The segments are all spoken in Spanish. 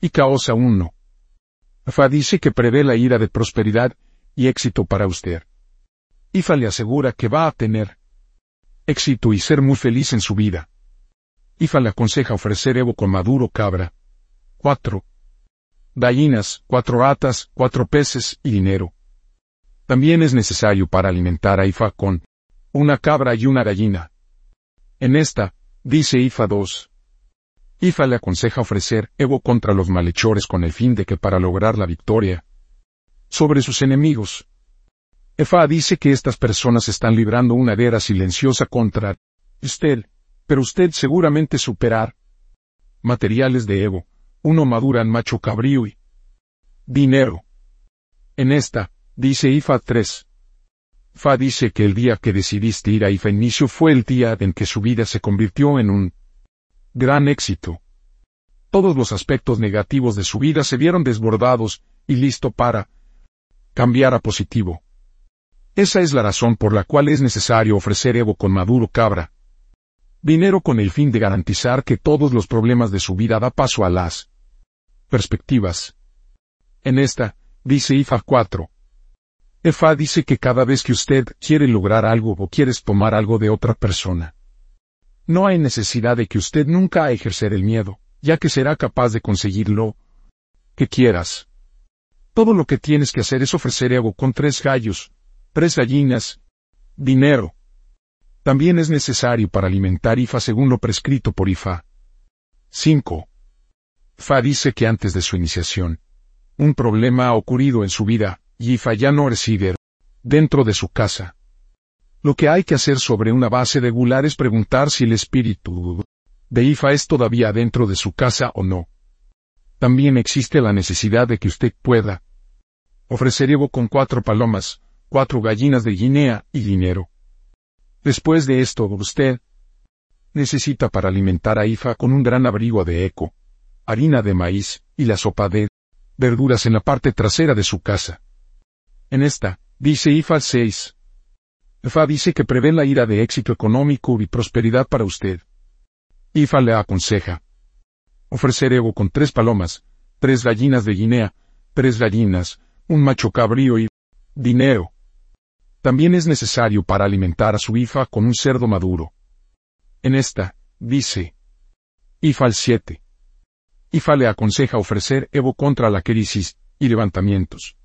y causa un no. Fa dice que prevé la ira de prosperidad y éxito para usted. Ifa le asegura que va a tener éxito y ser muy feliz en su vida. Ifa le aconseja ofrecer Evo con maduro cabra. 4. Gallinas, cuatro atas, cuatro peces y dinero. También es necesario para alimentar a Ifa con una cabra y una gallina. En esta, dice Ifa 2. Ifa le aconseja ofrecer Evo contra los malhechores con el fin de que para lograr la victoria sobre sus enemigos. Efa dice que estas personas están librando una guerra silenciosa contra usted, pero usted seguramente superar materiales de Evo, uno maduran macho cabrío y dinero. En esta, dice Ifa 3. Fa dice que el día que decidiste ir a Ifa inicio fue el día en que su vida se convirtió en un gran éxito. Todos los aspectos negativos de su vida se vieron desbordados y listo para cambiar a positivo. Esa es la razón por la cual es necesario ofrecer Evo con maduro cabra. Dinero con el fin de garantizar que todos los problemas de su vida da paso a las perspectivas. En esta, dice IFA 4, Efa dice que cada vez que usted quiere lograr algo o quieres tomar algo de otra persona, no hay necesidad de que usted nunca ejercer el miedo, ya que será capaz de conseguirlo que quieras. Todo lo que tienes que hacer es ofrecer algo con tres gallos, tres gallinas, dinero. También es necesario para alimentar IFA según lo prescrito por IFA. 5. Fa dice que antes de su iniciación, un problema ha ocurrido en su vida, Yifa ya no reside dentro de su casa. Lo que hay que hacer sobre una base regular es preguntar si el espíritu de Ifa es todavía dentro de su casa o no. También existe la necesidad de que usted pueda ofrecer Evo con cuatro palomas, cuatro gallinas de Guinea y dinero. Después de esto, usted necesita para alimentar a Ifa con un gran abrigo de eco, harina de maíz y la sopa de verduras en la parte trasera de su casa. En esta, dice IFA 6. IFA dice que prevé la ira de éxito económico y prosperidad para usted. IFA le aconseja ofrecer Evo con tres palomas, tres gallinas de Guinea, tres gallinas, un macho cabrío y dinero. También es necesario para alimentar a su IFA con un cerdo maduro. En esta, dice IFA 7. IFA le aconseja ofrecer Evo contra la crisis y levantamientos.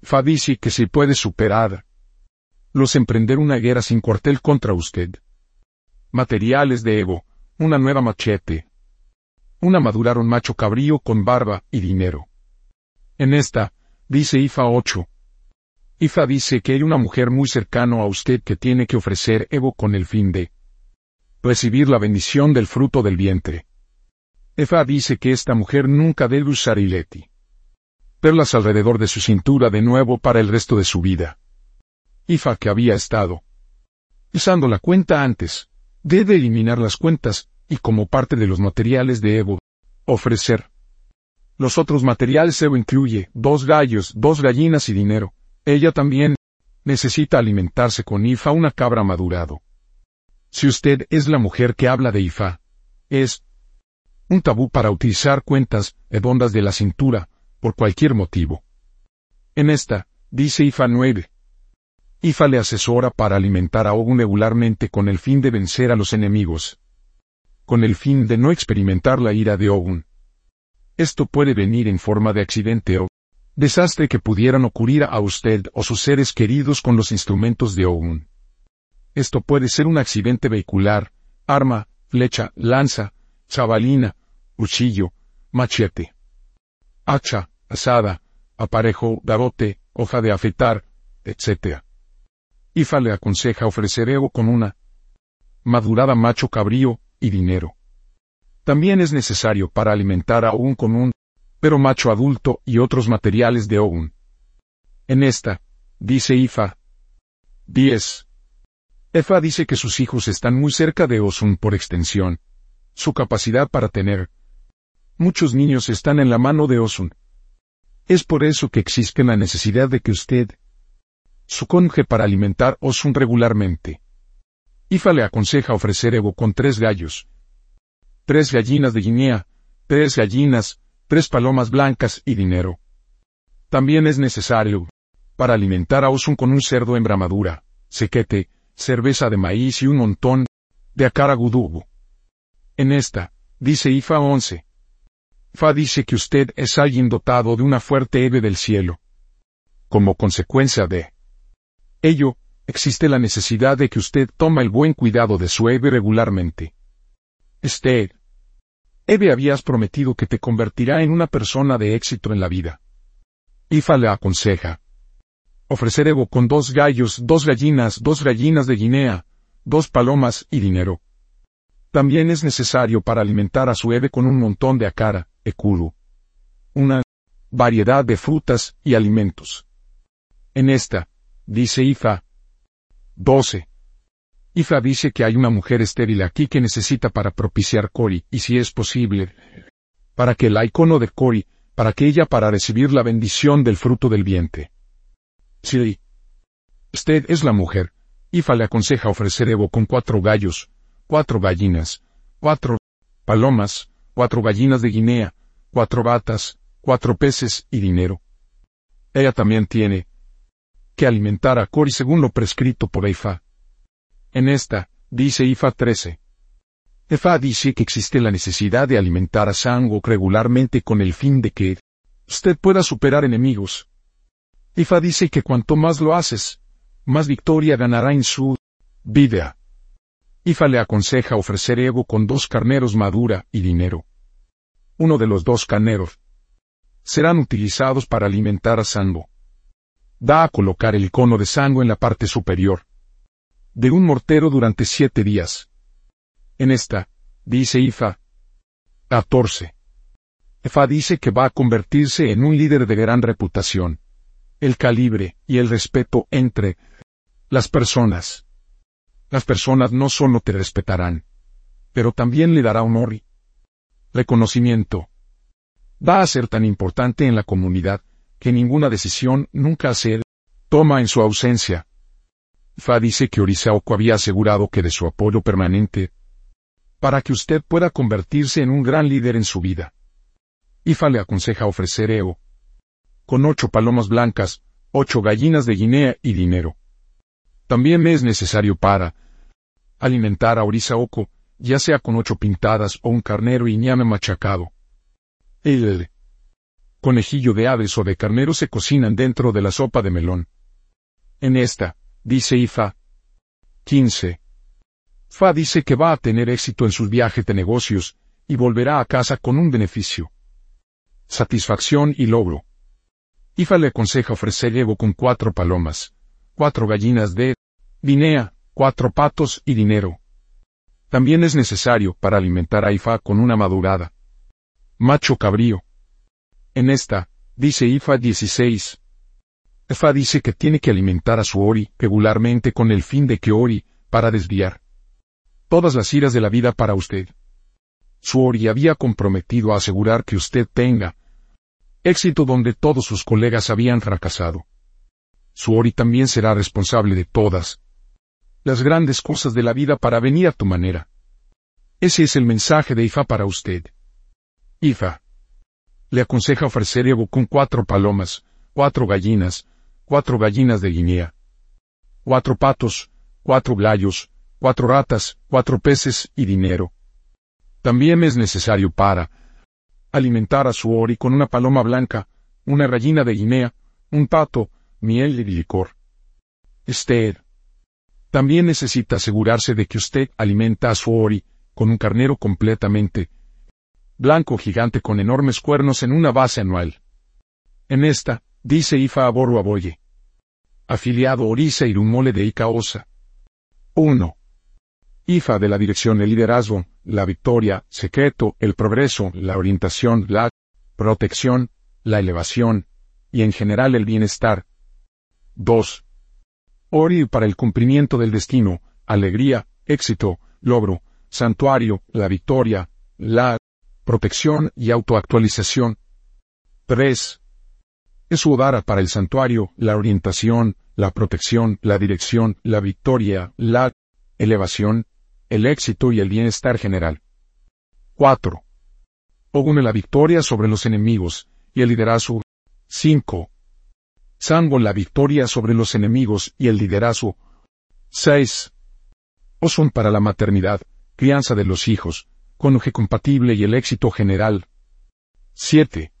Fa dice que se puede superar. Los emprender una guerra sin cuartel contra usted. Materiales de Evo, una nueva machete. Una madurar un macho cabrío con barba y dinero. En esta, dice Ifa 8. Ifa dice que hay una mujer muy cercano a usted que tiene que ofrecer Evo con el fin de recibir la bendición del fruto del vientre. Ifa dice que esta mujer nunca debe usar ileti perlas alrededor de su cintura de nuevo para el resto de su vida. Ifa que había estado usando la cuenta antes, debe eliminar las cuentas, y como parte de los materiales de Evo, ofrecer. Los otros materiales Evo incluye dos gallos, dos gallinas y dinero. Ella también necesita alimentarse con Ifa una cabra madurado. Si usted es la mujer que habla de Ifa, es un tabú para utilizar cuentas hedondas de la cintura, por cualquier motivo. En esta, dice IFA 9. IFA le asesora para alimentar a Ogun regularmente con el fin de vencer a los enemigos. Con el fin de no experimentar la ira de Ogun. Esto puede venir en forma de accidente o desastre que pudieran ocurrir a usted o sus seres queridos con los instrumentos de Ogun. Esto puede ser un accidente vehicular, arma, flecha, lanza, chavalina, cuchillo, machete hacha, asada, aparejo, garrote, hoja de afeitar, etc. Ifa le aconseja ofrecer ego con una madurada macho cabrío y dinero. También es necesario para alimentar a un con un pero macho adulto y otros materiales de Ogun. En esta, dice Ifa. 10. Efa dice que sus hijos están muy cerca de Osun por extensión. Su capacidad para tener Muchos niños están en la mano de Osun. Es por eso que existe la necesidad de que usted su conje para alimentar Osun regularmente. Ifa le aconseja ofrecer Evo con tres gallos, tres gallinas de Guinea, tres gallinas, tres palomas blancas y dinero. También es necesario, para alimentar a Osun con un cerdo en bramadura, sequete, cerveza de maíz y un montón de acaragudubu. En esta, dice Ifa 11. Fa dice que usted es alguien dotado de una fuerte eve del cielo. Como consecuencia de ello, existe la necesidad de que usted tome el buen cuidado de su eve regularmente. Este Eve habías prometido que te convertirá en una persona de éxito en la vida. Ifa le aconseja. Ofrecer Evo con dos gallos, dos gallinas, dos gallinas de Guinea, dos palomas y dinero. También es necesario para alimentar a su Eve con un montón de acara, ekuru. Una variedad de frutas y alimentos. En esta, dice Ifa. 12. Ifa dice que hay una mujer estéril aquí que necesita para propiciar Cori, y si es posible, para que el icono de Cori, para que ella para recibir la bendición del fruto del vientre. Sí. Usted es la mujer. Ifa le aconseja ofrecer Evo con cuatro gallos, cuatro gallinas, cuatro palomas, cuatro gallinas de Guinea, cuatro batas, cuatro peces y dinero. Ella también tiene que alimentar a Cori según lo prescrito por Ifa. En esta, dice Ifa 13. Ifa dice que existe la necesidad de alimentar a Sango regularmente con el fin de que usted pueda superar enemigos. Ifa dice que cuanto más lo haces, más victoria ganará en su vida. Ifa le aconseja ofrecer ego con dos carneros madura y dinero. Uno de los dos carneros serán utilizados para alimentar a Sango. Da a colocar el cono de Sango en la parte superior de un mortero durante siete días. En esta, dice Ifa. 14. Ifa dice que va a convertirse en un líder de gran reputación. El calibre y el respeto entre las personas. Las personas no solo te respetarán, pero también le dará honor y reconocimiento. Va a ser tan importante en la comunidad que ninguna decisión nunca se toma en su ausencia. Fa dice que Orisaoko había asegurado que de su apoyo permanente para que usted pueda convertirse en un gran líder en su vida. Ifa le aconseja ofrecer EO con ocho palomas blancas, ocho gallinas de Guinea y dinero. También es necesario para alimentar a Orisaoko, ya sea con ocho pintadas o un carnero y ñame machacado. El conejillo de aves o de carnero se cocinan dentro de la sopa de melón. En esta, dice Ifa. 15. Fa dice que va a tener éxito en sus viajes de negocios, y volverá a casa con un beneficio. Satisfacción y logro. Ifa le aconseja ofrecer Evo con cuatro palomas, cuatro gallinas de Guinea, cuatro patos y dinero. También es necesario para alimentar a Ifa con una madurada. Macho cabrío. En esta, dice Ifa 16. Ifa dice que tiene que alimentar a su Ori regularmente con el fin de que Ori, para desviar todas las iras de la vida para usted. Su Ori había comprometido a asegurar que usted tenga éxito donde todos sus colegas habían fracasado. Suori también será responsable de todas las grandes cosas de la vida para venir a tu manera. Ese es el mensaje de Ifa para usted. Ifa. Le aconseja ofrecer Evo con cuatro palomas, cuatro gallinas, cuatro gallinas de Guinea, cuatro patos, cuatro gallos, cuatro ratas, cuatro peces y dinero. También es necesario para alimentar a su Ori con una paloma blanca, una gallina de Guinea, un pato, miel y licor. Esther. También necesita asegurarse de que usted alimenta a su Ori con un carnero completamente blanco gigante con enormes cuernos en una base anual. En esta, dice Ifa Aboru Aboye. Afiliado Orisa Irumole de Icaosa. 1. IFA de la dirección el liderazgo, la victoria, secreto, el progreso, la orientación, la protección, la elevación, y en general el bienestar, 2. Ori para el cumplimiento del destino, alegría, éxito, logro, santuario, la victoria, la protección y autoactualización. 3. Es Udara para el santuario, la orientación, la protección, la dirección, la victoria, la elevación, el éxito y el bienestar general. 4. Ogune la victoria sobre los enemigos, y el liderazgo. 5. Sango la victoria sobre los enemigos y el liderazgo. 6. Osun para la maternidad, crianza de los hijos, cónyuge compatible y el éxito general. 7.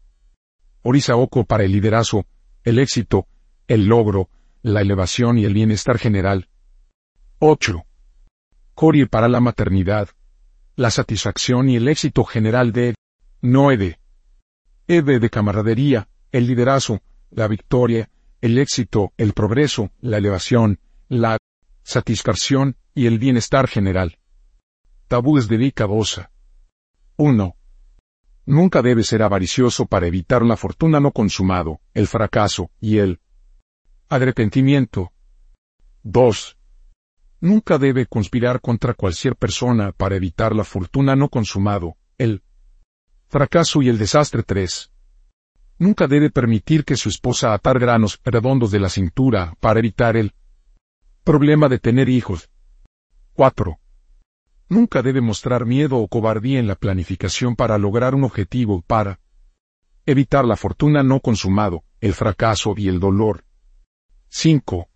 Orizaoko para el liderazgo, el éxito, el logro, la elevación y el bienestar general. 8. Corie para la maternidad, la satisfacción y el éxito general de 9. Eve de camaradería, el liderazgo, la victoria, el éxito, el progreso, la elevación, la satisfacción y el bienestar general. Tabúes de Vika 1. Nunca debe ser avaricioso para evitar la fortuna no consumado, el fracaso y el arrepentimiento. 2. Nunca debe conspirar contra cualquier persona para evitar la fortuna no consumado, el fracaso y el desastre 3. Nunca debe permitir que su esposa atar granos redondos de la cintura para evitar el problema de tener hijos. 4. Nunca debe mostrar miedo o cobardía en la planificación para lograr un objetivo para evitar la fortuna no consumado, el fracaso y el dolor. 5.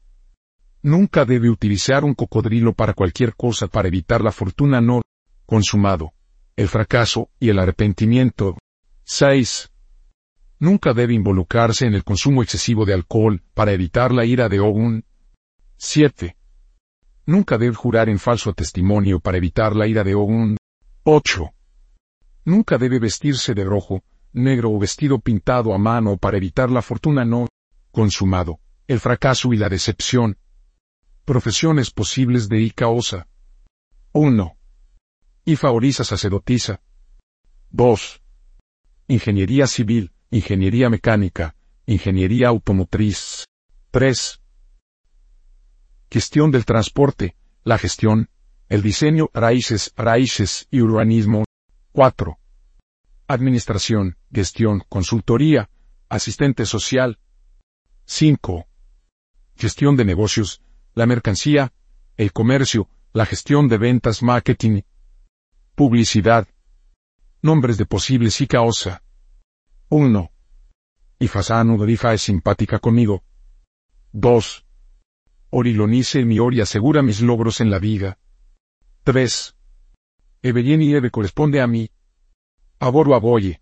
Nunca debe utilizar un cocodrilo para cualquier cosa para evitar la fortuna no consumado, el fracaso y el arrepentimiento. 6. Nunca debe involucrarse en el consumo excesivo de alcohol para evitar la ira de Ogun. 7. Nunca debe jurar en falso testimonio para evitar la ira de Ogun. 8. Nunca debe vestirse de rojo, negro o vestido pintado a mano para evitar la fortuna no consumado, el fracaso y la decepción. Profesiones posibles de Icaosa. 1. Ifa sacerdotisa. 2. Ingeniería civil, ingeniería mecánica, ingeniería automotriz. 3. Gestión del transporte, la gestión, el diseño, raíces, raíces y urbanismo. 4. Administración, gestión, consultoría, asistente social. 5. Gestión de negocios, la mercancía, el comercio, la gestión de ventas, marketing, publicidad. Nombres de posibles y causa. 1. Ifasano Dorifa es simpática conmigo. 2. Orilonice mi Ori asegura mis logros en la vida. 3. y Eve corresponde a mí. Aboru Aboye,